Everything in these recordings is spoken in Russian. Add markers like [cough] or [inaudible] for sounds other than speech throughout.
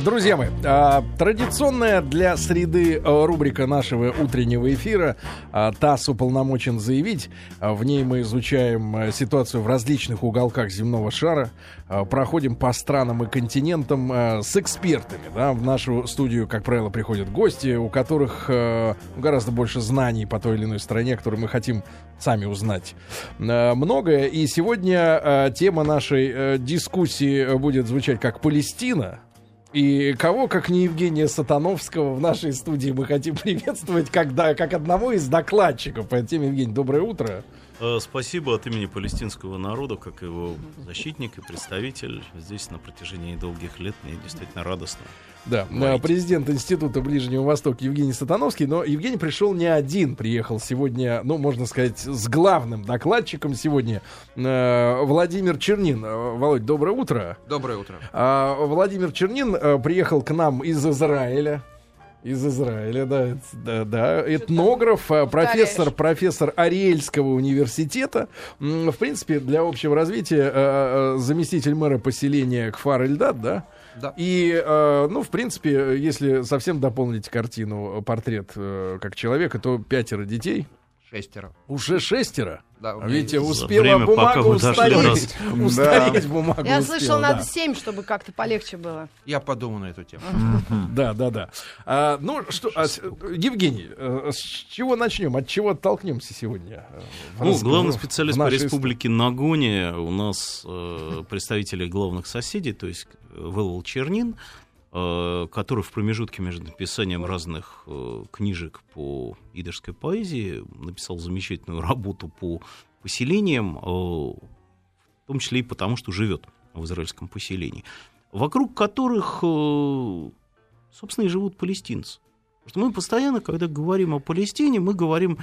Друзья мои, а, традиционная для среды а, рубрика нашего утреннего эфира а, «ТАСС уполномочен заявить». В ней мы изучаем ситуацию в различных уголках земного шара, проходим по странам и континентам с экспертами. Да? В нашу студию, как правило, приходят гости, у которых гораздо больше знаний по той или иной стране, которые мы хотим сами узнать многое. И сегодня тема нашей дискуссии будет звучать как «Палестина». И кого, как не Евгения Сатановского, в нашей студии мы хотим [laughs] приветствовать, когда, как одного из докладчиков по теме. Евгений, доброе утро. Э, спасибо от имени палестинского народа, как его защитник и представитель здесь на протяжении долгих лет. Мне действительно радостно. Да, говорить. президент Института Ближнего Востока Евгений Сатановский, но Евгений пришел не один, приехал сегодня, ну, можно сказать, с главным докладчиком сегодня, э, Владимир Чернин. Э, Володь, доброе утро. Доброе утро. А, Владимир Чернин приехал к нам из Израиля. Из Израиля, да, да, да. Этнограф, а, профессор, профессор Ариэльского университета. В принципе, для общего развития а, а, заместитель мэра поселения Кфар Эльдад, да? Да. И, ну, в принципе, если совсем дополнить картину, портрет э, как человека, то пятеро детей. Шестеро. Уже шестеро? Да, Видите, успела время, бумага устареть. Устареть бумага Я слышал, надо семь, чтобы как-то полегче было. Я подумаю на эту тему. Да, да, да. А, ну что, а, Евгений, э, с чего начнем? От чего оттолкнемся сегодня? Ну, главный специалист по республике Нагоне у нас э, представители главных соседей, то есть Вэлл Чернин, который в промежутке между написанием разных э, книжек по идышской поэзии написал замечательную работу по поселениям, э, в том числе и потому, что живет в израильском поселении, вокруг которых, собственно, и живут палестинцы. Потому что мы постоянно, когда говорим о Палестине, мы говорим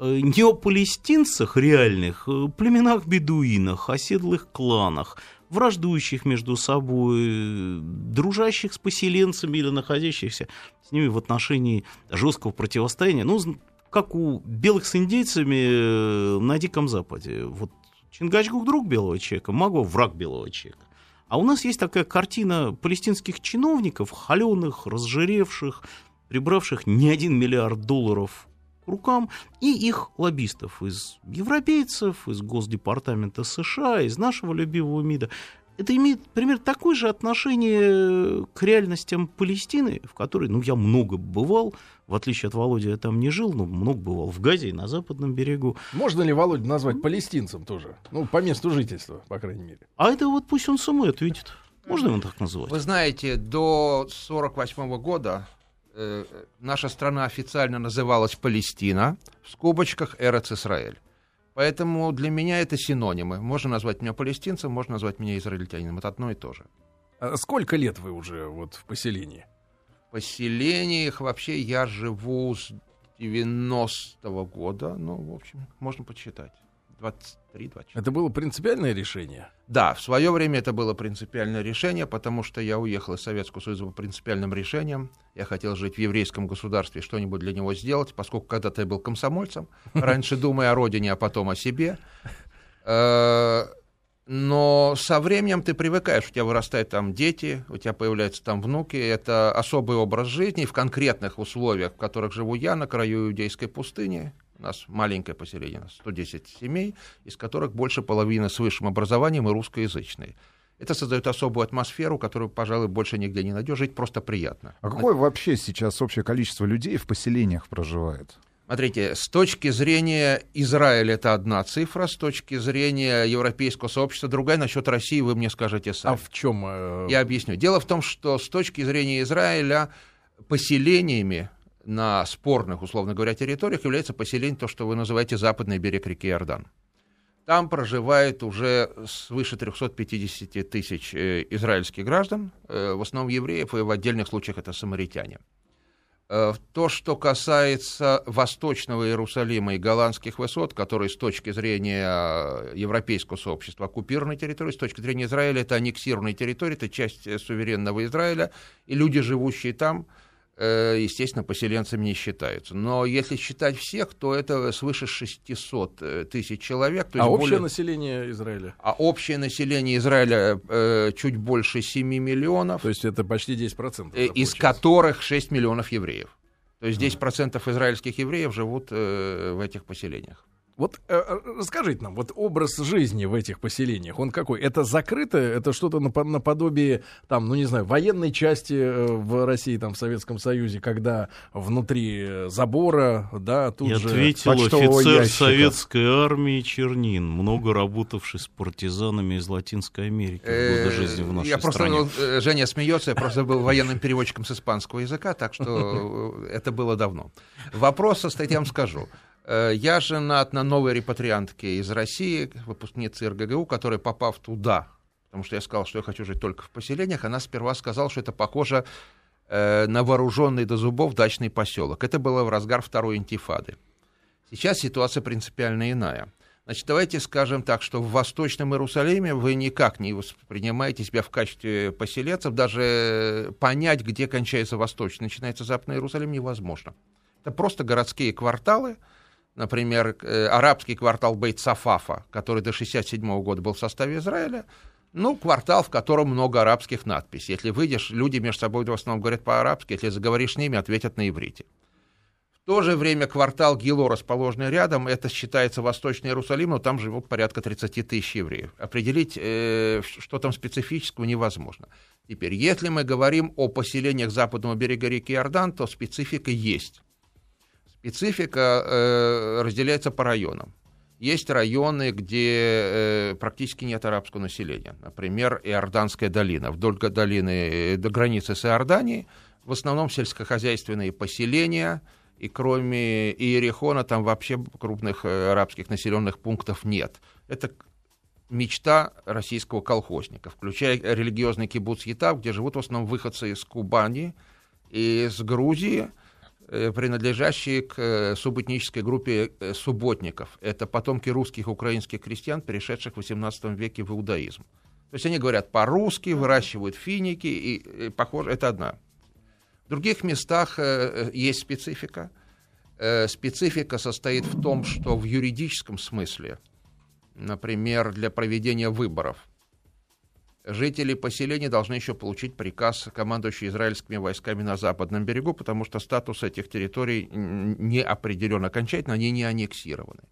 не о палестинцах реальных, племенах бедуинах, оседлых кланах, враждующих между собой, дружащих с поселенцами или находящихся с ними в отношении жесткого противостояния. Ну, как у белых с индейцами э, на Диком Западе. Вот Чингачгук друг белого человека, Маго враг белого человека. А у нас есть такая картина палестинских чиновников, холеных, разжиревших, прибравших не один миллиард долларов рукам, и их лоббистов из европейцев, из Госдепартамента США, из нашего любимого МИДа. Это имеет примерно такое же отношение к реальностям Палестины, в которой, ну, я много бывал, в отличие от Володи, я там не жил, но много бывал в Газе и на западном берегу. Можно ли Володю назвать палестинцем тоже? Ну, по месту жительства, по крайней мере. А это вот пусть он самой ответит. Можно его так назвать? Вы знаете, до 1948 года Э, наша страна официально называлась Палестина, в скобочках Эрец Израиль. Поэтому для меня это синонимы. Можно назвать меня палестинцем, можно назвать меня израильтянином. Это одно и то же. А сколько лет вы уже вот в поселении? В поселениях вообще я живу с 90-го года. Ну, в общем, можно подсчитать. 23-24. Это было принципиальное решение? Да, в свое время это было принципиальное решение, потому что я уехал из Советского Союза по принципиальным решениям. Я хотел жить в еврейском государстве, что-нибудь для него сделать, поскольку когда-то я был комсомольцем, [laughs] раньше думая о родине, а потом о себе. [laughs] Э, но со временем ты привыкаешь, у тебя вырастают там дети, у тебя появляются там внуки. Это особый образ жизни в конкретных условиях, в которых живу я, на краю иудейской пустыни. У нас маленькое поселение, 110 семей, из которых больше половины с высшим образованием и русскоязычные. Это создает особую атмосферу, которую, пожалуй, больше нигде не найдешь. Жить просто приятно. А какое вообще сейчас общее количество людей в поселениях проживает? Смотрите, с точки зрения Израиля это одна цифра, с точки зрения европейского сообщества другая. Насчет России вы мне скажете сами. А в чем? Э... Я объясню. Дело в том, что с точки зрения Израиля поселениями на спорных, условно говоря, территориях является поселение, то, что вы называете западный берег реки Иордан. Там проживает уже свыше 350 тысяч э, израильских граждан, э, в основном евреев, и в отдельных случаях это самаритяне. Э, то, что касается Восточного Иерусалима и голландских высот, которые с точки зрения европейского сообщества оккупированы территории, с точки зрения Израиля это аннексированные территории, это часть суверенного Израиля, и люди, живущие там, естественно, поселенцами не считаются. Но если считать всех, то это свыше 600 э, тысяч человек. То а более... общее население Израиля? А общее население Израиля э, чуть больше 7 миллионов. То есть это почти 10%. Э, из которых 6 миллионов евреев. То есть 10% израильских евреев живут э, в этих поселениях. Вот э, э, расскажите нам, вот образ жизни в этих поселениях, он какой? Это закрыто? Это что-то наподобие, там, ну не знаю, военной части э, в России, там, в Советском Союзе, когда внутри забора, да, тут Я же... ответил офицер ящика. советской армии Чернин, много работавший с партизанами из Латинской Америки в годы жизни в нашей я стране. Просто, ну, Женя смеется, я просто был военным переводчиком с испанского языка, так что [laughs] это было давно. Вопрос состоит, я вам скажу. Э, я женат на новой репатриантке из России, выпускнице РГГУ, которая, попав туда, потому что я сказал, что я хочу жить только в поселениях, она сперва сказала, что это похоже э, на вооруженный до зубов дачный поселок. Это было в разгар второй интифады. Сейчас ситуация принципиально иная. Значит, давайте скажем так, что в Восточном Иерусалиме вы никак не воспринимаете себя в качестве поселенцев, даже понять, где кончается Восточный, начинается Западный Иерусалим, невозможно. Это просто городские кварталы, например, э, арабский квартал Бейт-Сафафа, который до 1967 года был в составе Израиля, ну, квартал, в котором много арабских надписей. Если выйдешь, люди между собой в основном говорят по-арабски, если заговоришь с ними, ответят на иврите. В то же время квартал Гило, расположенный рядом, это считается Восточный Иерусалим, но там живут порядка 30 тысяч евреев. Определить, э, что там специфического, невозможно. Теперь, если мы говорим о поселениях западного берега реки Иордан, то специфика есть. Специфика э, разделяется по районам. Есть районы, где э, практически нет арабского населения. Например, Иорданская долина. Вдоль долины э, до границы с Иорданией в основном сельскохозяйственные поселения, и кроме Иерихона там вообще крупных э, арабских населенных пунктов нет. Это мечта российского колхозника, включая религиозный кибуц Етав, где живут в основном выходцы из Кубани, из Грузии, принадлежащие к э, субэтнической группе э, субботников. Это потомки русских украинских крестьян, перешедших в XVIII веке в иудаизм. То есть они говорят по-русски, выращивают финики, и, и похоже, это одна. В других местах есть специфика. Специфика состоит в том, что в юридическом смысле, например, для проведения выборов – жители поселения должны еще получить приказ командующего израильскими войсками на западном берегу, потому что статус этих территорий не определен окончательно, они не аннексированы.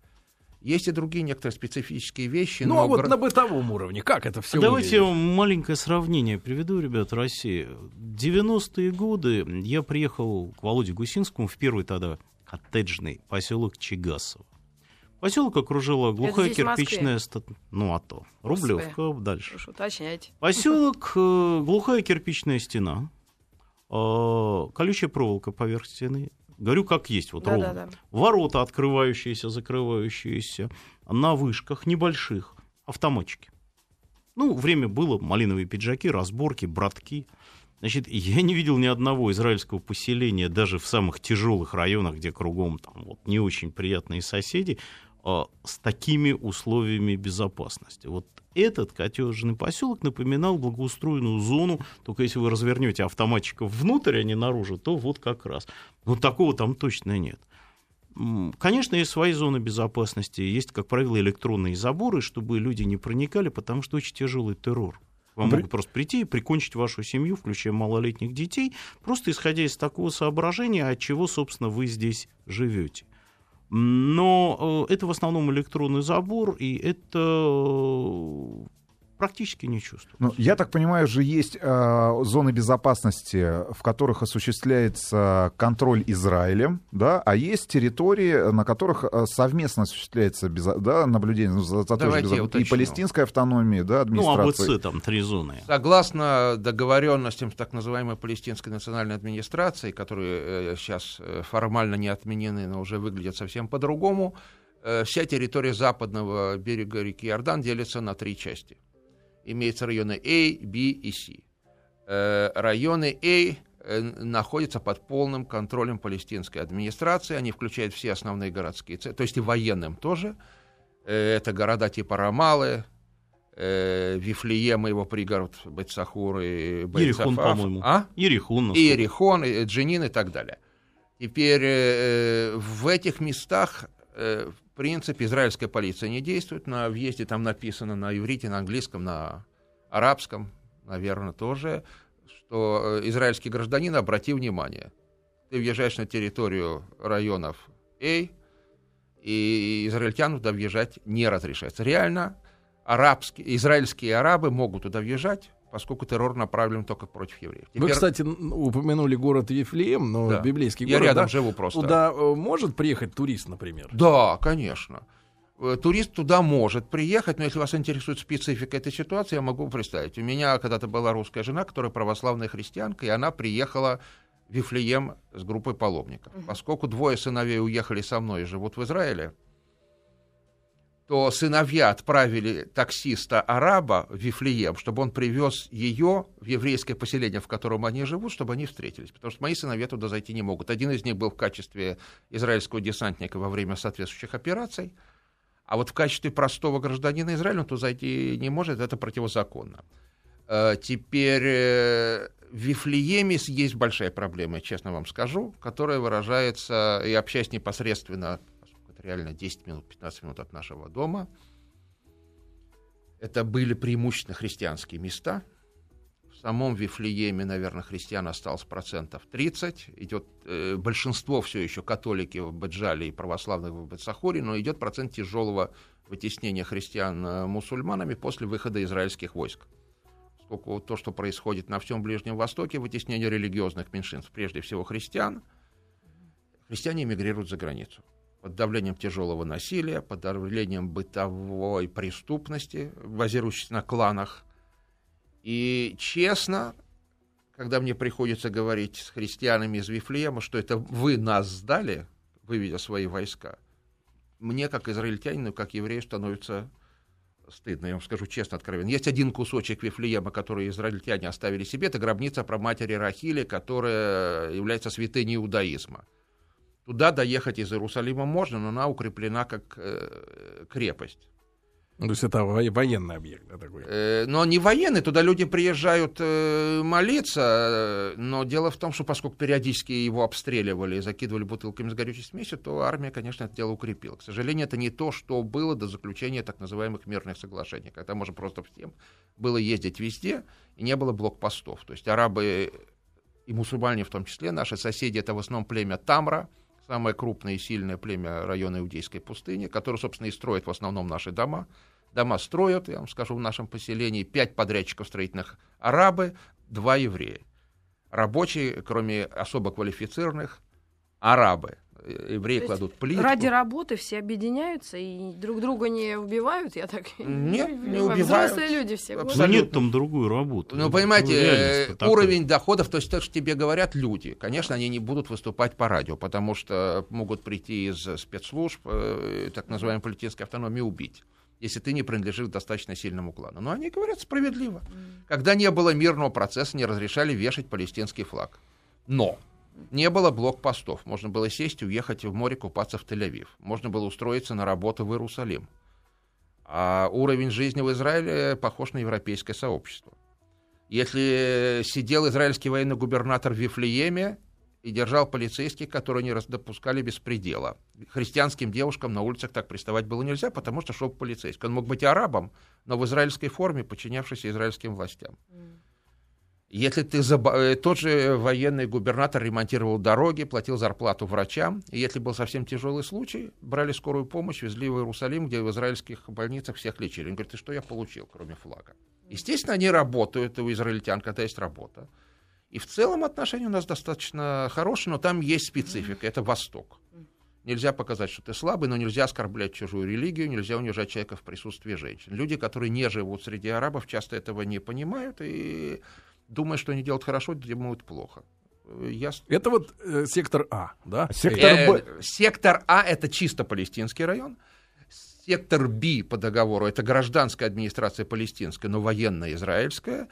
Есть и другие некоторые специфические вещи. Ну, но... а вот на бытовом уровне, как это все Давайте я вам маленькое сравнение приведу, ребят, России. 90-е годы я приехал к Володе Гусинскому в первый тогда коттеджный поселок Чигасово. Поселок окружила глухая кирпичная ста... Ну, а то. Рублевка, дальше. Прошу уточнять. [laughs] Поселок, э, глухая кирпичная стена, э, колючая проволока поверх стены. Говорю, как есть, вот да, ровно. Да, да. Ворота открывающиеся, закрывающиеся, на вышках небольших, автоматчики. Ну, время было, малиновые пиджаки, разборки, братки. Значит, я не видел ни одного израильского поселения, даже в самых тяжелых районах, где кругом там вот не очень приятные соседи, с такими условиями безопасности. Вот этот котежный поселок напоминал благоустроенную зону, только если вы развернете автоматчиков внутрь, а не наружу, то вот как раз. Но такого там точно нет. Конечно, есть свои зоны безопасности, есть, как правило, электронные заборы, чтобы люди не проникали, потому что очень тяжелый террор. Вам При... могут просто прийти и прикончить вашу семью, включая малолетних детей, просто исходя из такого соображения, от чего, собственно, вы здесь живете. Но э, это в основном электронный забор, и это практически не чувствую. Ну, я так понимаю, же есть э, зоны безопасности, в которых осуществляется контроль Израилем, да, а есть территории, на которых э, совместно осуществляется безо, да, наблюдение ну, за, за той же безо... и палестинской автономией, да, администрации. Ну, АБЦ там три зоны. Согласно договоренностям так называемой палестинской национальной администрации, которые э, сейчас э, формально не отменены, но уже выглядят совсем по-другому, э, вся территория западного берега реки Иордан делится на три части – имеются районы A, B и C. Э, районы A э, находятся под полным контролем палестинской администрации, они включают все основные городские центры, то есть и военным тоже. Э, это города типа Рамалы, Вифлеем и его пригород Бетсахур и Бетсафав. по-моему. А? Иерихон. И Иерихон, и Джинин и так далее. Теперь в этих местах, принципе, израильская полиция не действует. На въезде там написано на иврите, на английском, на арабском, наверное, тоже, что э, израильский гражданин, обрати внимание, ты въезжаешь на территорию районов А, и израильтянам туда въезжать не разрешается. Реально, арабские, израильские арабы могут туда въезжать, поскольку террор направлен только против евреев. Теперь... Вы, кстати, упомянули город Вифлеем, но да. библейский Я город. Я рядом да? живу просто. Туда э, может приехать турист, например? Да, конечно. Э, турист туда может приехать, но если вас интересует специфика этой ситуации, я могу представить. У меня когда-то была русская жена, которая православная христианка, и она приехала в Вифлеем с группой паломников. Поскольку двое сыновей уехали со мной и живут в Израиле, то сыновья отправили таксиста-араба в Вифлеем, чтобы он привез ее в еврейское поселение, в котором они живут, чтобы они встретились. Потому что мои сыновья туда зайти не могут. Один из них был в качестве израильского десантника во время соответствующих операций, а вот в качестве простого гражданина Израиля он туда зайти не может, это противозаконно. Э, теперь э, в Вифлееме есть большая проблема, честно вам скажу, которая выражается, и общаясь непосредственно реально 10 минут, 15 минут от нашего дома. Это были преимущественно христианские места. В самом Вифлееме, наверное, христиан осталось процентов 30. Идет э, большинство все еще католики в Баджале и православных в Бетсахуре, но идет процент тяжелого вытеснения христиан э, мусульманами после выхода израильских войск. Поскольку то, что происходит на всем Ближнем Востоке, вытеснение религиозных меньшинств, прежде всего христиан, христиане эмигрируют за границу под давлением тяжелого насилия, под давлением бытовой преступности, базирующейся на кланах. И честно, когда мне приходится говорить с христианами из Вифлеема, что это вы нас сдали, выведя свои войска, мне, как израильтянину, как еврею, становится стыдно, я вам скажу честно, откровенно. Есть один кусочек Вифлеема, который израильтяне оставили себе, это гробница про матери Рахили, которая является святыней иудаизма. Туда доехать из Иерусалима можно, но она укреплена как э, крепость. Ну, то есть это военный объект, да, такой? Э, но не военный, туда люди приезжают э, молиться, э, но дело в том, что поскольку периодически его обстреливали и закидывали бутылками с горючей смесью, то армия, конечно, это дело укрепила. К сожалению, это не то, что было до заключения так называемых мирных соглашений, когда можно просто всем было ездить везде, и не было блокпостов. То есть арабы и мусульмане в том числе, наши соседи, это в основном племя Тамра, самое крупное и сильное племя района Иудейской пустыни, которое, собственно, и строит в основном наши дома. Дома строят, я вам скажу, в нашем поселении пять подрядчиков строительных арабы, два еврея. Рабочие, кроме особо квалифицированных, арабы евреи кладут плитку. Ради работы все объединяются и друг друга не убивают, я так Нет, [laughs] не убивают. Взрослые люди все. Абсолютно. Ну, нет там другую работу. Ну, понимаете, ну, уровень доходов, то есть то, что тебе говорят люди, конечно, они не будут выступать по радио, потому что могут прийти из спецслужб, э, так называемой политической автономии, убить если ты не принадлежишь к достаточно сильному клану. Но они говорят справедливо. Когда не было мирного процесса, не разрешали вешать палестинский флаг. Но не было блокпостов. Можно было сесть, уехать в море, купаться в Тель-Авив. Можно было устроиться на работу в Иерусалим. А уровень жизни в Израиле похож на европейское сообщество. Если сидел израильский военный губернатор в Вифлееме и держал полицейских, которые не допускали беспредела. Христианским девушкам на улицах так приставать было нельзя, потому что шел полицейский. Он мог быть арабом, но в израильской форме, подчинявшийся израильским властям. Если ты заб... Э, тот же военный губернатор ремонтировал дороги, платил зарплату врачам, и если был совсем тяжелый случай, брали скорую помощь, везли в Иерусалим, где в израильских больницах всех лечили. Он говорит, ты что я получил, кроме флага? Естественно, они работают, у израильтян, когда есть работа. И в целом отношения у нас достаточно хорошие, но там есть специфика, это Восток. Нельзя показать, что ты слабый, но нельзя оскорблять чужую религию, нельзя унижать человека в присутствии женщин. Люди, которые не живут среди арабов, часто этого не понимают, и думая, что они делают хорошо, делают плохо. Я... Это вот э, сектор А, да? Сектор, э, Б... сектор А это чисто палестинский район. Сектор Б по договору это гражданская администрация палестинская, но военная израильская.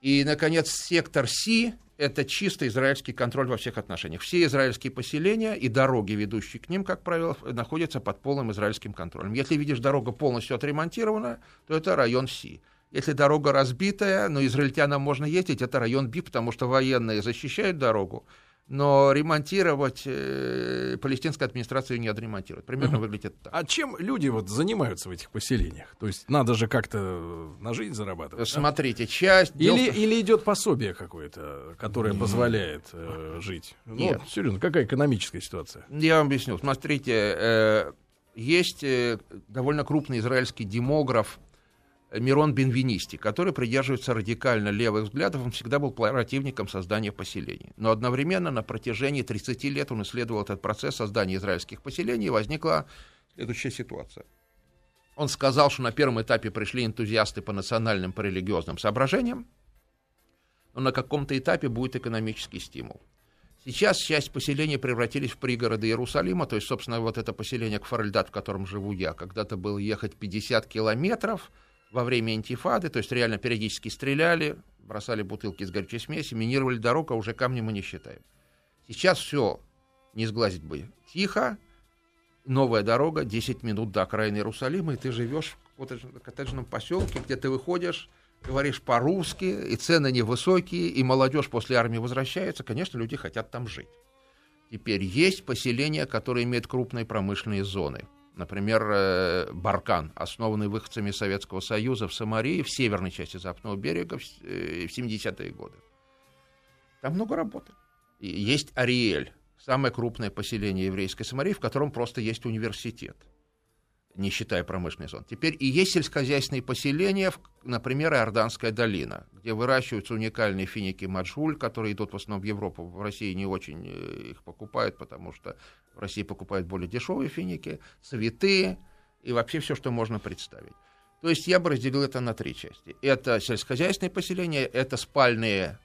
И, наконец, сектор Си – это чисто израильский контроль во всех отношениях. Все израильские поселения и дороги, ведущие к ним, как правило, находятся под полным израильским контролем. Если видишь, дорога полностью отремонтирована, то это район Си. Если дорога разбитая, но израильтянам можно ездить, это район Би, потому что военные защищают дорогу, но ремонтировать э, палестинская администрация не отремонтирует. Примерно uh выглядит так. А чем люди вот занимаются в этих поселениях? То есть надо же как-то на жизнь зарабатывать. Смотрите, да? часть... Или, дел... или идет пособие какое-то, которое mm позволяет э, жить? Ну, Нет. Вот, серьезно, какая экономическая ситуация? Я вам объясню. Смотрите, э, есть э, довольно крупный израильский демограф Мирон Бенвинисти, который придерживается радикально левых взглядов, он всегда был противником создания поселений. Но одновременно на протяжении 30 лет он исследовал этот процесс создания израильских поселений, и возникла следующая ситуация. Он сказал, что на первом этапе пришли энтузиасты по национальным, по религиозным соображениям, но на каком-то этапе будет экономический стимул. Сейчас часть поселений превратились в пригороды Иерусалима, то есть, собственно, вот это поселение Кфаральдат, в котором живу я, когда-то было ехать 50 километров – во время интифады, то есть реально периодически стреляли, бросали бутылки с горючей смеси, минировали дорогу, а уже камни мы не считаем. Сейчас все, не сглазить бы, тихо, новая дорога, 10 минут до окраины Иерусалима, и ты живешь в коттеджном поселке, где ты выходишь, говоришь по-русски, и цены невысокие, и молодежь после армии возвращается, конечно, люди хотят там жить. Теперь есть поселения, которые имеют крупные промышленные зоны – Например, э, Баркан, основанный выходцами Советского Союза в Самарии, в северной части Западного берега в 70-е э, годы. Там много работы. Есть Ариэль, самое крупное поселение еврейской Самарии, в котором просто есть университет не считая промышленной зон. Теперь и есть сельскохозяйственные поселения, например, Иорданская долина, где выращиваются уникальные финики маджуль, которые идут в основном в Европу. В России не очень э, их покупают, потому что в России покупают более дешевые финики, цветы и вообще все, что можно представить. То есть я бы разделил это на три части. Это сельскохозяйственные поселения, это спальные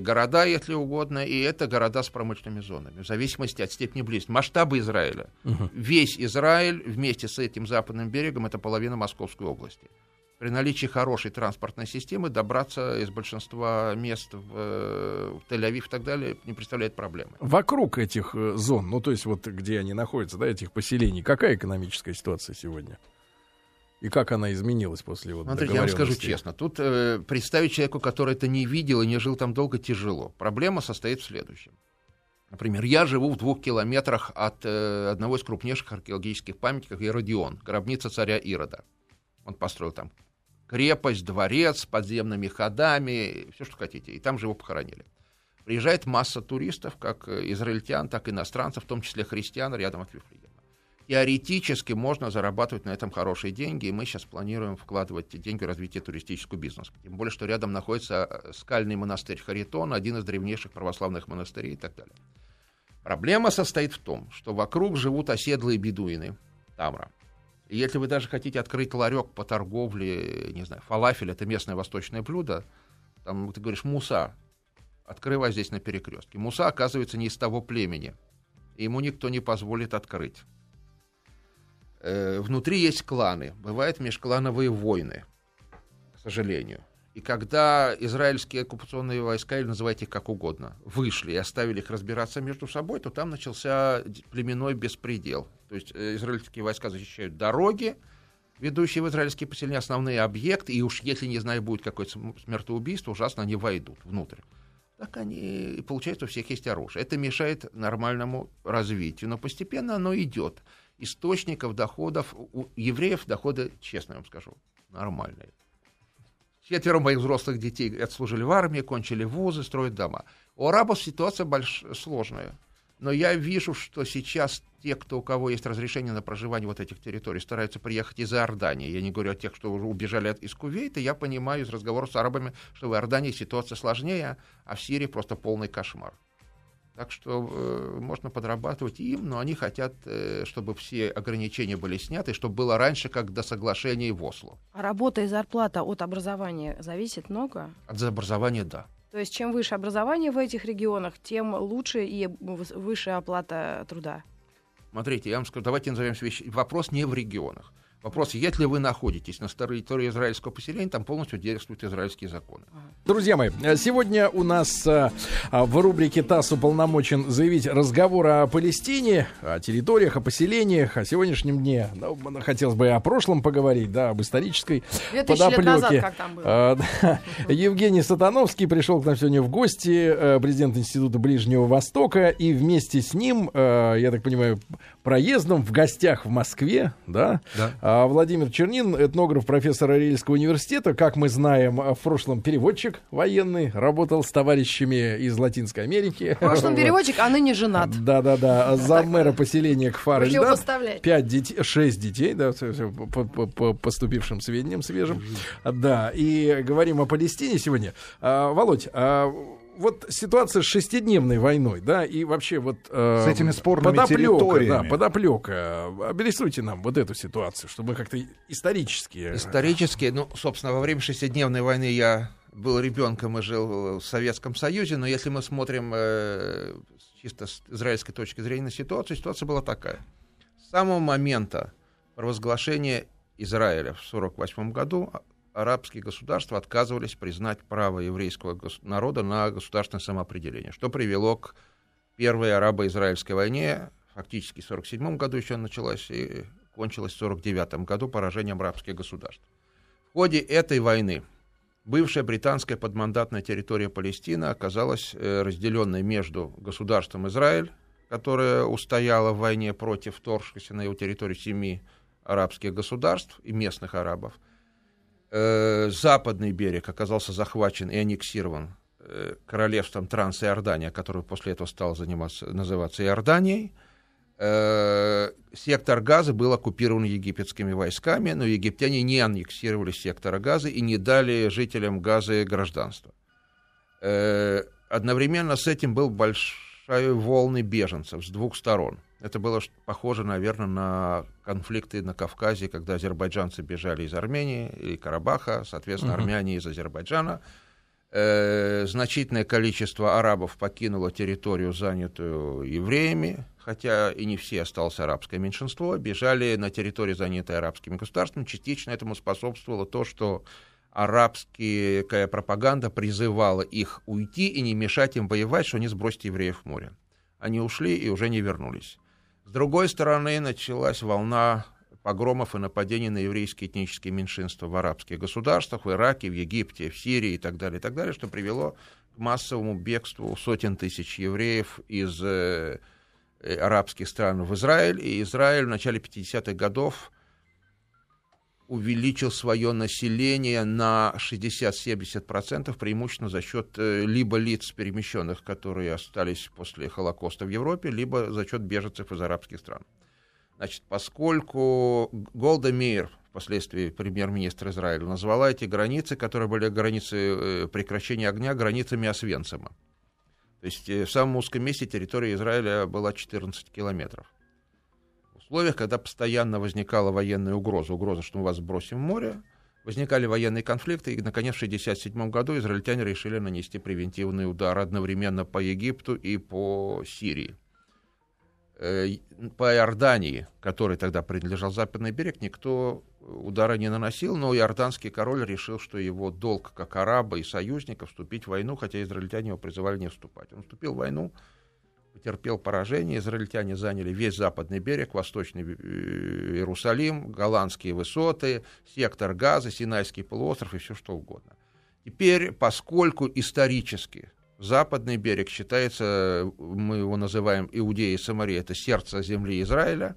города, если угодно, и это города с промышленными зонами, в зависимости от степени близости. Масштабы Израиля. Угу. Весь Израиль вместе с этим западным берегом это половина Московской области. При наличии хорошей транспортной системы добраться из большинства мест в, э, в Тель-Авив и так далее не представляет проблемы. Вокруг этих э, зон, ну то есть вот где они находятся, да, этих поселений, какая экономическая ситуация сегодня? И как она изменилась после вот Смотрите, я вам скажу честно. Тут э, представить человеку, который это не видел и не жил там долго, тяжело. Проблема состоит в следующем. Например, я живу в двух километрах от э, одного из крупнейших археологических памятников Иродион, гробница царя Ирода. Он построил там крепость, дворец с подземными ходами, все, что хотите. И там же его похоронили. Приезжает масса туристов, как израильтян, так и иностранцев, в том числе христиан, рядом от Вифлеема теоретически можно зарабатывать на этом хорошие деньги, и мы сейчас планируем вкладывать эти деньги в развитие туристического бизнеса. Тем более, что рядом находится э, скальный монастырь Харитон, один из древнейших православных монастырей и так далее. Проблема состоит в том, что вокруг живут оседлые бедуины Тамра. И если вы даже хотите открыть ларек по торговле, не знаю, фалафель, это местное восточное блюдо, там ты говоришь «муса», открывай здесь на перекрестке. Муса, оказывается, не из того племени, и ему никто не позволит открыть. Э, внутри есть кланы, бывают межклановые войны, к сожалению. И когда израильские оккупационные войска, или называйте их как угодно, вышли и оставили их разбираться между собой, то там начался племенной беспредел. То есть э, израильские войска защищают дороги, ведущие в израильские поселения, основные объекты, и уж если, не знаю, будет какое-то смертоубийство, ужасно они войдут внутрь. Так они, получается, у всех есть оружие. Это мешает нормальному развитию, но постепенно оно идет источников доходов. У евреев доходы, честно вам скажу, нормальные. Четверо моих взрослых детей отслужили в армии, кончили вузы, строят дома. У арабов ситуация больш... сложная. Но я вижу, что сейчас те, кто, у кого есть разрешение на проживание вот этих территорий, стараются приехать из Иордании. Я не говорю о тех, что уже убежали от, из Кувейта. Я понимаю из разговоров с арабами, что в Иордании ситуация сложнее, а в Сирии просто полный кошмар. Так что э, можно подрабатывать им, но они хотят, э, чтобы все ограничения были сняты, чтобы было раньше, как до соглашения в Осло. А работа и зарплата от образования зависит много? От образования, да. То есть чем выше образование в этих регионах, тем лучше и выше оплата труда? Смотрите, я вам скажу, давайте назовем вещи. Вопрос не в регионах. Вопрос, если вы находитесь на территории израильского поселения, там полностью действуют израильские законы. Друзья мои, сегодня у нас а, а, в рубрике ТАСС уполномочен заявить разговор о Палестине, о территориях, о поселениях, о сегодняшнем дне. Ну, хотелось бы и о прошлом поговорить, да, об исторической подоплеке. Назад, как там было. А. [laughs] Евгений Сатановский пришел к нам сегодня в гости, э, президент Института Ближнего Востока, и вместе с ним, э, я так понимаю, проездом в гостях в Москве, да, да. А Владимир Чернин, этнограф, профессор Арельского университета, как мы знаем, в прошлом переводчик военный, работал с товарищами из Латинской Америки. В прошлом [laughs] переводчик, а ныне женат. Да-да-да, за мэра поселения Кфар Пять детей, шесть детей, да, по поступившим сведениям свежим. Да, и говорим о Палестине сегодня. А, Володь, а вот ситуация с шестидневной войной, да, и вообще вот... Э, с этими спорными подоплека, территориями. Да, подоплека. Обрисуйте нам вот эту ситуацию, чтобы как-то исторически... Исторически, ну, собственно, во время шестидневной войны я был ребенком и жил в Советском Союзе, но если мы смотрим э, чисто с израильской точки зрения на ситуацию, ситуация была такая. С самого момента провозглашения Израиля в 1948 году арабские государства отказывались признать право еврейского народа на государственное самоопределение, что привело к первой арабо-израильской войне, фактически в 1947 году еще началась и кончилась в 1949 году поражением арабских государств. В ходе этой войны бывшая британская подмандатная территория Палестины оказалась э, разделенной между государством Израиль, которое устояло в войне против вторгшихся на его территорию семи арабских государств и местных арабов, э, западный берег оказался захвачен и аннексирован э, королевством Транс-Иордания, которое после этого стало заниматься, называться Иорданией. Э, сектор Газа был оккупирован египетскими войсками, но египтяне не аннексировали сектор Газа и не дали жителям Газа гражданство. Одновременно с этим был большой волны беженцев с двух сторон – это было похоже, наверное, на конфликты на Кавказе, когда азербайджанцы бежали из Армении и Карабаха, соответственно, угу. армяне из Азербайджана. Э, значительное количество арабов покинуло территорию, занятую евреями, хотя и не все осталось арабское меньшинство, бежали на территорию, занятой арабскими государствами. Частично этому способствовало то, что арабская пропаганда призывала их уйти и не мешать им воевать, что они сбросят евреев в море. Они ушли и уже не вернулись. С другой стороны, началась волна погромов и нападений на еврейские этнические меньшинства в арабских государствах, в Ираке, в Египте, в Сирии и так далее, и так далее, что привело к массовому бегству сотен тысяч евреев из э, э арабских стран в Израиль. И Израиль в начале 50-х годов увеличил свое население на 60-70%, преимущественно за счет э, либо лиц перемещенных, которые остались после Холокоста в Европе, либо за счет беженцев из арабских стран. Значит, поскольку Голда Мейер, впоследствии премьер-министр Израиля, назвала эти границы, которые были границы э, прекращения огня, границами Освенцима. То есть э, в самом узком месте территория Израиля была 14 километров условиях, когда постоянно возникала военная угроза, угроза, что мы вас бросим в море, возникали военные конфликты, и, наконец, в 1967 году израильтяне решили нанести превентивный удар одновременно по Египту и по Сирии. Э, по Иордании, который тогда принадлежал Западный берег, никто удара не наносил, но иорданский король решил, что его долг как араба и союзника вступить в войну, хотя израильтяне его призывали не вступать. Он вступил в войну, потерпел поражение. Израильтяне заняли весь западный берег, восточный э, Иерусалим, голландские высоты, сектор Газа, Синайский полуостров и все что угодно. Теперь, поскольку исторически западный берег считается, мы его называем Иудея и Самария, это сердце земли Израиля,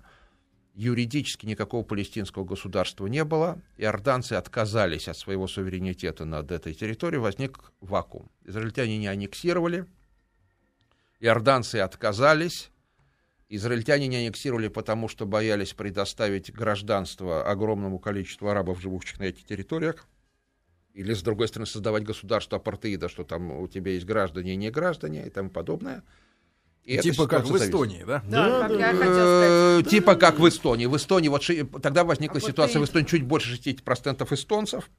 юридически никакого палестинского государства не было, иорданцы отказались от своего суверенитета над этой территорией, возник вакуум. Израильтяне не аннексировали, Иорданцы отказались. Израильтяне не аннексировали, потому что боялись предоставить гражданство огромному количеству арабов, живущих на этих территориях. Или, с другой стороны, создавать государство апартеида, что там у тебя есть граждане и не граждане и тому подобное. И типа как в Эстонии, да? Да, как я хотел сказать. Типа как в Эстонии. В Эстонии вот тогда возникла ситуация в Эстонии чуть больше 60% эстонцев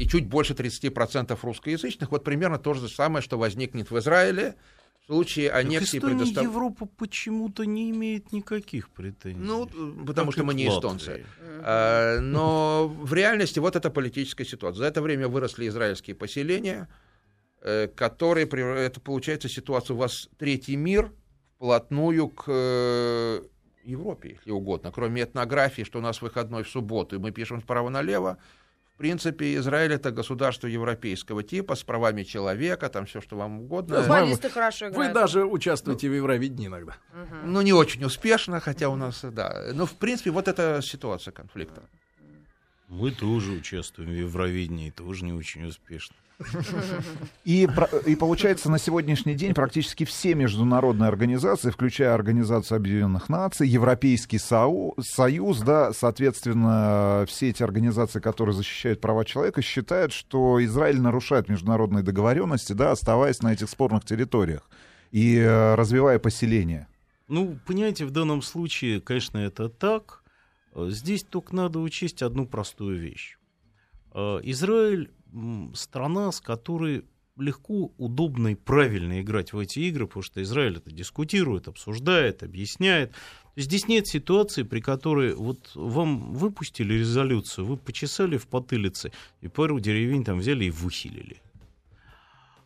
и чуть больше 30% русскоязычных. Вот примерно то же самое, что возникнет в Израиле случае аннексии предостав... Европа почему-то не имеет никаких претензий. Ну, потому как что мы не эстонцы. А, но в реальности вот эта политическая ситуация. За это время выросли израильские поселения, э, которые... Это получается ситуация, у вас третий мир вплотную к э, Европе, если угодно. Кроме этнографии, что у нас выходной в субботу, и мы пишем справа налево, принципе, Израиль это государство европейского типа с правами человека, там все, что вам угодно. Футболисты хорошо играют. Вы даже участвуете в Евровидении иногда. Угу. Ну, не очень успешно, хотя у нас, да. Но, в принципе, вот эта ситуация конфликта. Мы тоже участвуем в Евровидении, тоже не очень успешно. И, и получается, на сегодняшний день практически все международные организации, включая Организацию Объединенных Наций, Европейский Союз, Союз, да, соответственно, все эти организации, которые защищают права человека, считают, что Израиль нарушает международные договоренности, да, оставаясь на этих спорных территориях и э, развивая поселение. Ну, понимаете, в данном случае, конечно, это так. Здесь только надо учесть одну простую вещь. Э, Израиль страна, с которой легко, удобно и правильно играть в эти игры, потому что Израиль это дискутирует, обсуждает, объясняет. Здесь нет ситуации, при которой вот вам выпустили резолюцию, вы почесали в потылице и пару деревень там взяли и выхилили.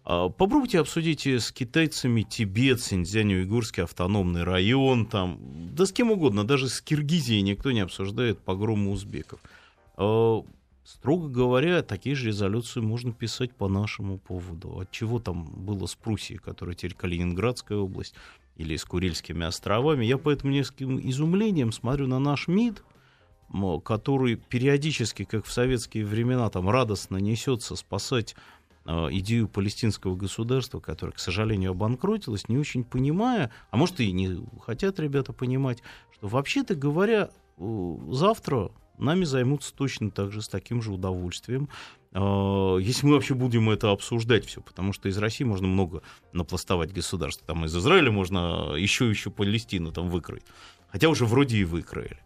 А попробуйте обсудить с китайцами Тибет, Синьцзянь-Уйгурский автономный район, там, да с кем угодно, даже с Киргизией никто не обсуждает погромы узбеков. А Строго говоря, такие же резолюции можно писать по нашему поводу. От чего там было с Пруссией, которая теперь Калининградская область, или с Курильскими островами. Я поэтому нескольким изумлением смотрю на наш МИД, который периодически, как в советские времена, там радостно несется спасать идею палестинского государства, которое, к сожалению, обанкротилось, не очень понимая, а может и не хотят ребята понимать, что вообще-то говоря, э, завтра нами займутся точно так же, с таким же удовольствием. А, если мы вообще будем это обсуждать все, потому что из России можно много напластовать государств, там из Израиля можно еще еще Палестину там выкроить, хотя уже вроде и выкроили.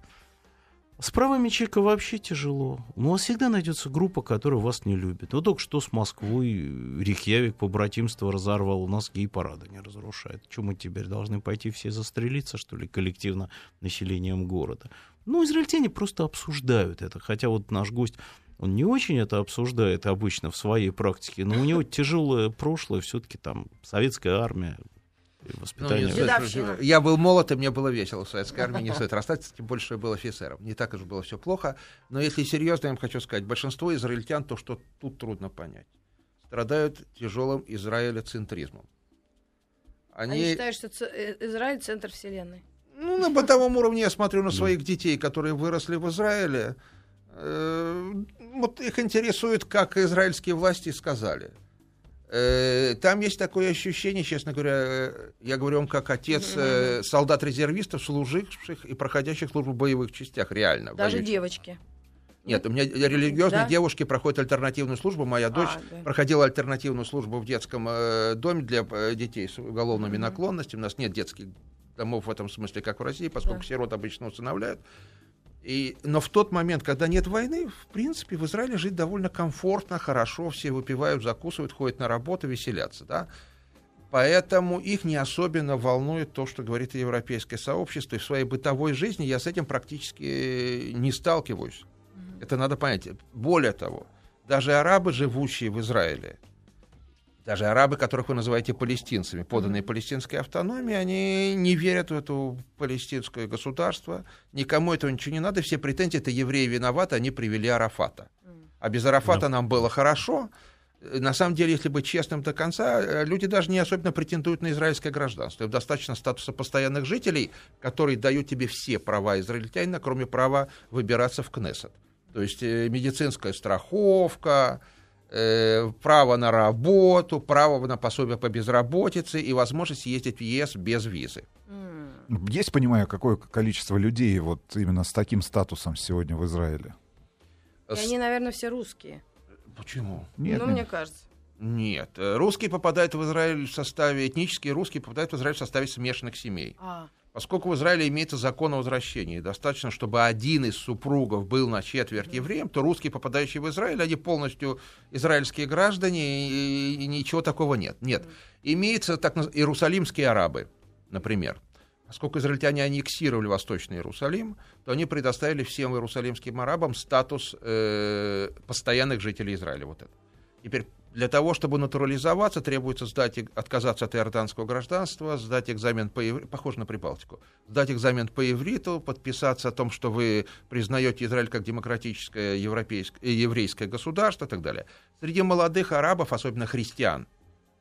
С правами человека вообще тяжело. У вас всегда найдется группа, которая вас не любит. Вот только что с Москвой Рикьявик по братимству разорвал, у нас гей-парада не разрушает. Чем мы теперь должны пойти все застрелиться, что ли, коллективно населением города? Ну, израильтяне просто обсуждают это. Хотя вот наш гость, он не очень это обсуждает обычно в своей практике, но у него тяжелое прошлое, все-таки там советская армия, воспитание. Ну, я был молод, и мне было весело в советской армии, не стоит расстаться, тем больше я был офицером. Не так уж было все плохо. Но если серьезно, я вам хочу сказать, большинство израильтян, то, что тут трудно понять, страдают тяжелым израилецентризмом. Они... Они считают, что э, Израиль — центр вселенной. Ну, на бытовом уровне я смотрю на своих детей, которые выросли в Израиле. Э, вот их интересует, как израильские власти сказали. Э, там есть такое ощущение, честно говоря, э, я говорю вам как отец солдат-резервистов, служивших и проходящих службу в боевых частях, реально. Даже боевых. девочки. Нет, у меня религиозные да? девушки проходят альтернативную службу. Моя дочь а, да. проходила альтернативную службу в детском э, доме для детей с уголовными mm-hmm. наклонностями. У нас нет детских домов в этом смысле, как в России, поскольку да. сирот обычно усыновляют. И, но в тот момент, когда нет войны, в принципе, в Израиле жить довольно комфортно, хорошо, все выпивают, закусывают, ходят на работу, веселятся, да. Поэтому их не особенно волнует то, что говорит европейское сообщество. И в своей бытовой жизни я с этим практически не сталкиваюсь. Это надо понять. Более того, даже арабы, живущие в Израиле, даже арабы, которых вы называете палестинцами, поданные палестинской автономии, они не верят в это палестинское государство, никому этого ничего не надо, все претензии, это евреи виноваты, они привели Арафата. А без Арафата да. нам было хорошо. На самом деле, если быть честным до конца, люди даже не особенно претендуют на израильское гражданство. Им достаточно статуса постоянных жителей, которые дают тебе все права израильтянина, кроме права выбираться в Кнессет. То есть э, медицинская страховка, Э, право на работу, право на пособие по безработице и возможность ездить в ЕС без визы. Есть, понимаю, какое количество людей вот именно с таким статусом сегодня в Израиле? И они, наверное, все русские. Почему? Нет, ну, нет. мне кажется. Нет, русские попадают в Израиль в составе, этнические русские попадают в Израиль в составе смешанных семей. А. Поскольку в Израиле имеется закон о возвращении, достаточно, чтобы один из супругов был на четверть евреем, то русские, попадающие в Израиль, они полностью израильские граждане, и, и ничего такого нет. Нет. Имеются так иерусалимские арабы, например. Поскольку израильтяне аннексировали Восточный Иерусалим, то они предоставили всем иерусалимским арабам статус э, постоянных жителей Израиля. Вот это. Теперь для того, чтобы натурализоваться, требуется сдать, отказаться от иорданского гражданства, сдать экзамен по похоже на Прибалтику, сдать экзамен по ивриту, подписаться о том, что вы признаете Израиль как демократическое европейское, э, еврейское государство и так далее. Среди молодых арабов, особенно христиан,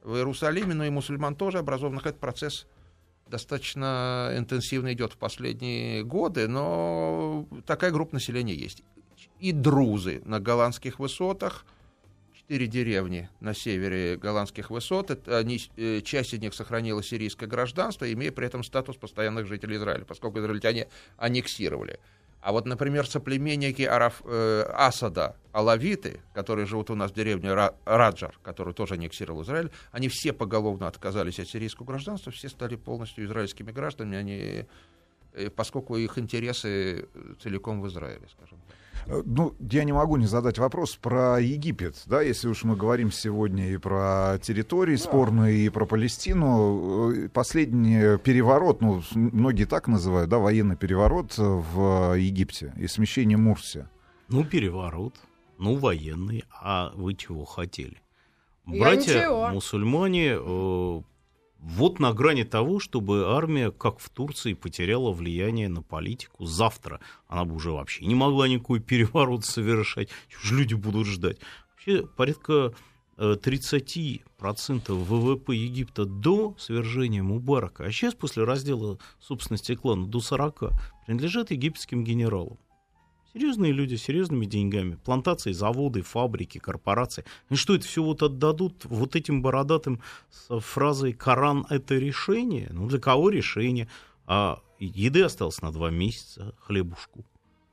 в Иерусалиме, но и мусульман тоже образованных, этот процесс достаточно интенсивно идет в последние годы, но такая группа населения есть. И друзы на голландских высотах – четыре деревни на севере голландских высот. Это, они, э, часть из них сохранила сирийское гражданство, имея при этом статус постоянных жителей Израиля, поскольку израильтяне аннексировали. А вот, например, соплеменники Араф, э, Асада, алавиты, которые живут у нас в деревне Раджар, который тоже аннексировал Израиль, они все поголовно отказались от сирийского гражданства, все стали полностью израильскими гражданами, они, поскольку их интересы целиком в Израиле, скажем так. Э, ну, я не могу не задать вопрос про Египет, да, если уж мы говорим сегодня и про территории да. спорные, и про Палестину. Э, последний переворот, ну, многие так называют, да, военный переворот в Египте и смещение Мурси. Ну, переворот, ну, военный, а вы чего хотели? Братья мусульмане э, вот на грани того, чтобы армия, как в Турции, потеряла влияние на политику. Завтра она бы уже вообще не могла никакой переворот совершать. Же люди будут ждать? Вообще порядка 30% э, ВВП Египта до свержения Мубарака, а сейчас после раздела собственности клана до 40 принадлежат египетским генералам. Серьезные люди с серьезными деньгами. Плантации, заводы, фабрики, корпорации. И что это все вот отдадут вот этим бородатым с фразой «Коран — это решение»? Ну, для кого решение? А еды осталось на два месяца, хлебушку.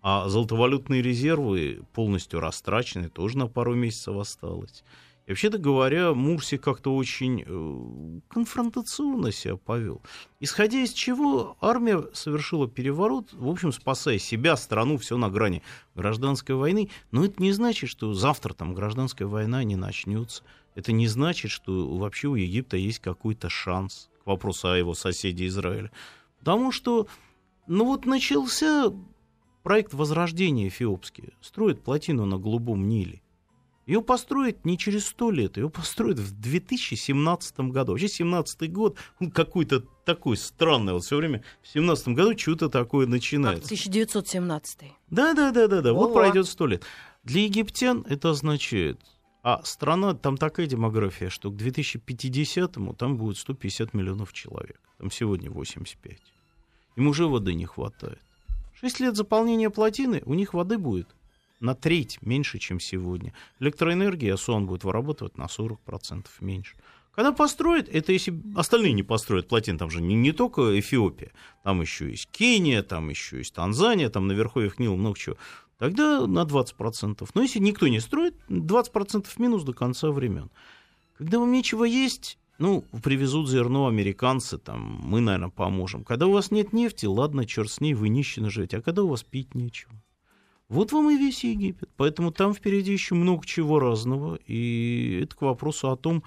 А золотовалютные резервы полностью растрачены, тоже на пару месяцев осталось. И вообще-то говоря, Мурси как-то очень э, конфронтационно себя повел. Исходя из чего армия совершила переворот, в общем, спасая себя, страну, все на грани гражданской войны. Но это не значит, что завтра там гражданская война не начнется. Это не значит, что вообще у Египта есть какой-то шанс к вопросу о его соседе Израиле. Потому что, ну вот начался проект возрождения эфиопский. Строят плотину на Голубом Ниле. Ее построят не через сто лет, ее построят в 2017 году. Вообще 17 год, он какой-то такой странный. Вот все время в 17 году что-то такое начинается. 1917. Да-да-да-да-да. Вот пройдет сто лет. Для египтян это означает, а страна, там такая демография, что к 2050-му там будет 150 миллионов человек. Там сегодня 85. Им уже воды не хватает. Шесть лет заполнения плотины, у них воды будет на треть меньше, чем сегодня. Электроэнергия СОН будет вырабатывать на 40% меньше. Когда построят, это если остальные не построят плотин, там же не, не только Эфиопия, там еще есть Кения, там еще есть Танзания, там наверху их Нил, много чего. Тогда на 20%. Но если никто не строит, 20% минус до конца времен. Когда вам нечего есть, ну, привезут зерно американцы, там, мы, наверное, поможем. Когда у вас нет нефти, ладно, черт с ней, вы нищие жить. А когда у вас пить нечего? Вот вам и весь Египет. Поэтому там впереди еще много чего разного. И это к вопросу о том,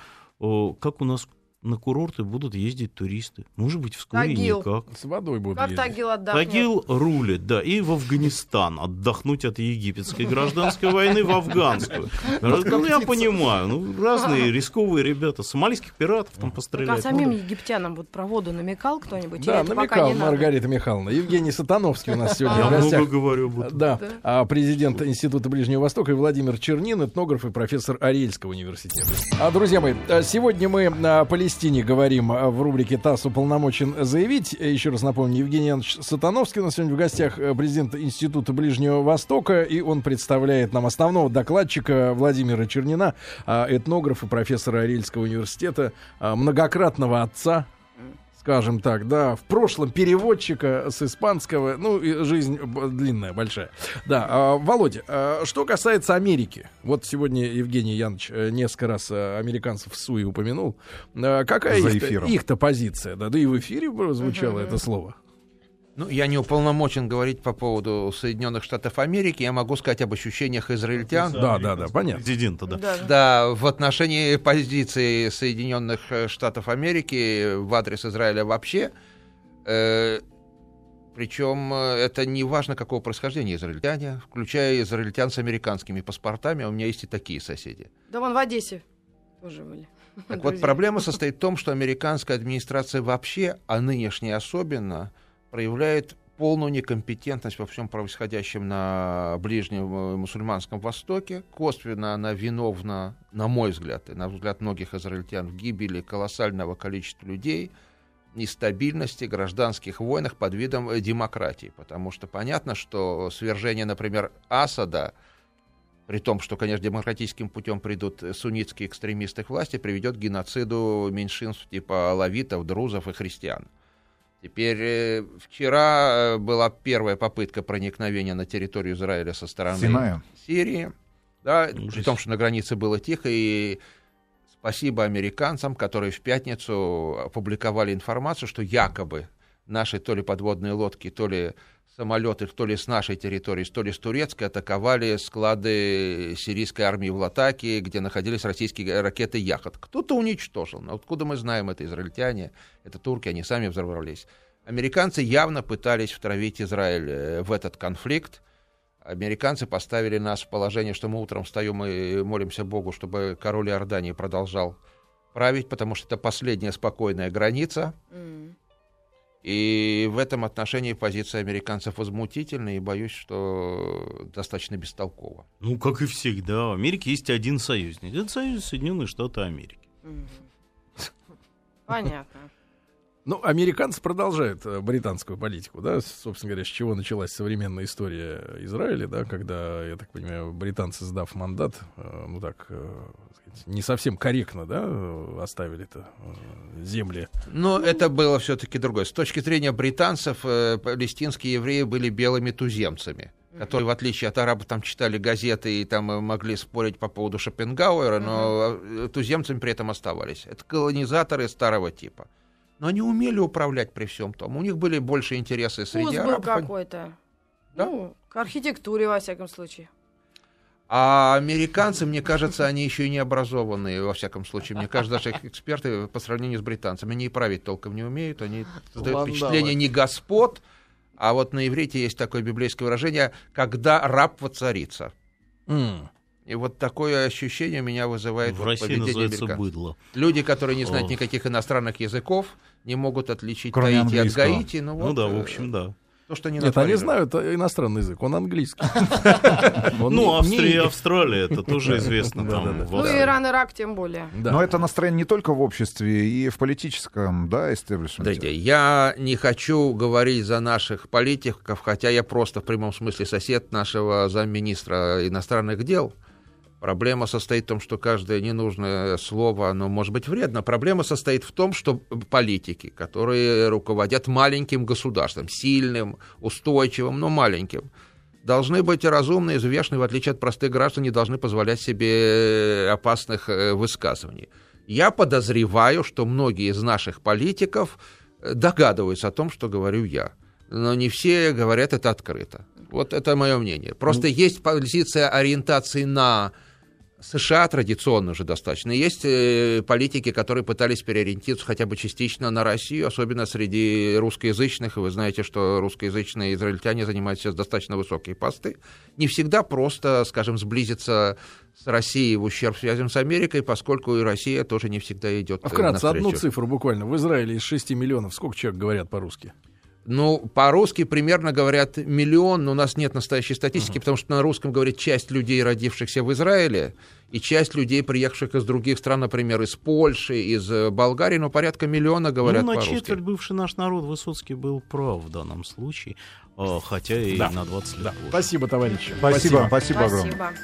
как у нас на курорты будут ездить туристы. Может быть, вскоре Тагил. никак. С водой будут как ездить. Тагил отдохнет. Тагил рулит, да, и в Афганистан отдохнуть от египетской гражданской войны в афганскую. Ну, я понимаю, ну, разные рисковые ребята. Сомалийских пиратов там пострелять. А самим египтянам вот про воду намекал кто-нибудь? Да, намекал Маргарита Михайловна. Евгений Сатановский у нас сегодня в гостях. много говорю. Да, а президент Института Ближнего Востока и Владимир Чернин, этнограф и профессор Арельского университета. А, друзья мои, сегодня мы полетели Палестине говорим а, в рубрике «ТАСС уполномочен заявить». Еще раз напомню, Евгений Иванович Сатановский у нас сегодня в гостях, э, президент Института Ближнего Востока, и он представляет нам основного докладчика Владимира Чернина, а, этнографа, профессора Арильского университета, а, многократного отца скажем так, да, в прошлом переводчика с испанского, ну, жизнь длинная, большая. Да, а, Володя, а, что касается Америки, вот сегодня Евгений Янович э, несколько раз э, американцев в СУИ упомянул, а, какая их-то, их позиция, да, да и в эфире звучало uh-huh. это слово. Ну, я не уполномочен говорить по поводу Соединенных Штатов Америки. Я могу сказать об ощущениях израильтян. Да, да, да, понятно. Президента, да. Да. Да, в отношении позиции Соединенных Штатов Америки в адрес Израиля вообще. Э, причем э, это не важно, какого происхождения израильтяне, включая израильтян с американскими паспортами. У меня есть и такие соседи. Да вон в Одессе тоже были. Так [laughs] вот, Друзья. проблема состоит в том, что американская администрация вообще, а нынешняя особенно, проявляет полную некомпетентность во всем происходящем на Ближнем э, мусульманском Востоке. Косвенно она виновна, на мой взгляд, и на взгляд многих израильтян, в гибели колоссального количества людей, нестабильности, гражданских войнах под видом э, демократии. Потому что понятно, что свержение, например, Асада, при том, что, конечно, демократическим путем придут э, суннитские экстремисты к власти, приведет к геноциду меньшинств типа алавитов, друзов и христиан. Теперь э, вчера э, была первая попытка проникновения на территорию Израиля со стороны Синая. Сирии, да, Ужас. при том, что на границе было тихо, и спасибо американцам, которые в пятницу опубликовали информацию, что якобы наши то ли подводные лодки, то ли самолеты, то ли с нашей территории, то ли с турецкой, атаковали склады сирийской армии в Латаке, где находились российские ракеты «Яхот». Кто-то уничтожил. Но откуда мы знаем, это израильтяне, это турки, они сами взорвались. Американцы явно пытались втравить Израиль э, в этот конфликт. Американцы поставили нас в положение, что мы утром встаем и молимся Богу, чтобы король Иордании продолжал править, потому что это последняя спокойная граница. М. И в этом отношении позиция американцев возмутительна, и боюсь, что достаточно бестолкова. Ну, как и всегда, в Америке есть один союзник. Это союз Соединенные Штаты Америки. Понятно. Ну, американцы продолжают э, британскую политику, да, собственно говоря, с чего началась современная история Израиля, да, когда, я так понимаю, британцы, сдав мандат, э, ну так, э, сказать, не совсем корректно, да, оставили это земли. Но это было все-таки другое. С точки зрения британцев, палестинские евреи были белыми туземцами, которые, в отличие от арабов, там читали газеты и там могли спорить по поводу Шопенгауэра, но э, туземцами при этом оставались. Это колонизаторы старого типа. Но они умели управлять при всем том. У них были больше интересы среди Вкус был арабов. какой-то. Да? Ну, к архитектуре, во всяком случае. А американцы, мне кажется, они еще и не образованные, во всяком случае. Мне кажется, даже их эксперты по сравнению с британцами, они и править толком не умеют, они создают Вандалы. впечатление не господ, а вот на иврите есть такое библейское выражение «когда раб воцарится». М. И вот такое ощущение меня вызывает В вот России поведение называется американцев. быдло. Люди, которые не знают О. никаких иностранных языков, не могут отличить Кроме Таити от английского. Гаити. Ну, Ну вот, да, в э, общем, да. То, что они Нет, они натворили. знают э, иностранный язык, он английский. [laughs] Ну, Австрия Австралия, это тоже известно. Да, да, да. в Ну Иран, Ирак тем более. Да. Но это настроение не только в обществе, и в политическом, да, истеблишменте. Я не хочу говорить за наших политиков, хотя я просто в прямом смысле сосед нашего замминистра иностранных дел. Проблема состоит в том, что каждое ненужное слово, оно может быть вредно. Проблема состоит в том, что политики, которые руководят маленьким государством, сильным, устойчивым, но маленьким, должны быть разумны и взвешены, в отличие от простых граждан, не должны позволять себе опасных э, высказываний. Я подозреваю, что многие из наших политиков э, догадываются о том, что говорю я. Но не все говорят это открыто. Вот это мое мнение. Просто есть позиция ориентации на США традиционно уже достаточно. Есть э, политики, которые пытались переориентироваться хотя бы частично на Россию, особенно среди русскоязычных. И вы знаете, что русскоязычные израильтяне занимают сейчас достаточно высокие посты. Не всегда просто, скажем, сблизиться с Россией в ущерб связям с Америкой, поскольку и Россия тоже не всегда идет А вкратце, одну навстречу. цифру буквально. В Израиле из 6 миллионов сколько человек говорят по-русски? Ну, по-русски примерно говорят миллион, но у нас нет настоящей статистики, потому что на русском говорит часть людей, родившихся в Израиле, и часть людей, приехавших из других стран, например, из Польши, из э, Болгарии, но порядка миллиона говорят ну, на по-русски. четверть бывший наш народ Высоцкий был прав в данном случае, а, хотя и Да. на 20 лет Да. позже. Спасибо, товарищи. Спасибо, спасибо огромное. Спасибо.